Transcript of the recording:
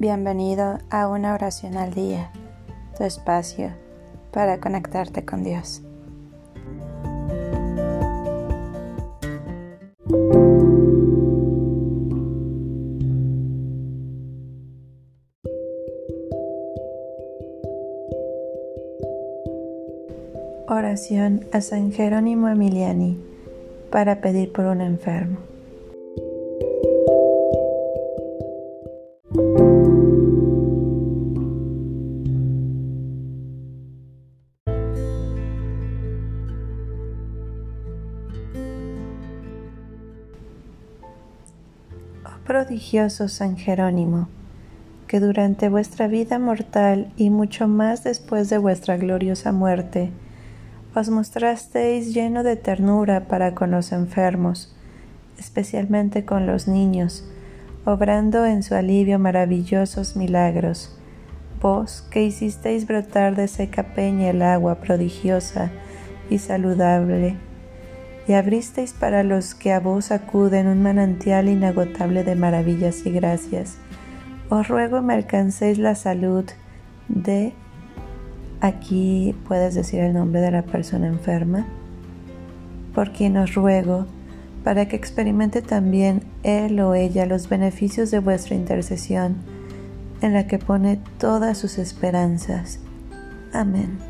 Bienvenido a una oración al día, tu espacio para conectarte con Dios. Oración a San Jerónimo Emiliani para pedir por un enfermo. Oh prodigioso San Jerónimo, que durante vuestra vida mortal y mucho más después de vuestra gloriosa muerte, os mostrasteis lleno de ternura para con los enfermos, especialmente con los niños, obrando en su alivio maravillosos milagros. Vos que hicisteis brotar de seca peña el agua prodigiosa y saludable, y abristeis para los que a vos acuden un manantial inagotable de maravillas y gracias. Os ruego me alcancéis la salud de... Aquí puedes decir el nombre de la persona enferma. Por quien os ruego, para que experimente también él o ella los beneficios de vuestra intercesión, en la que pone todas sus esperanzas. Amén.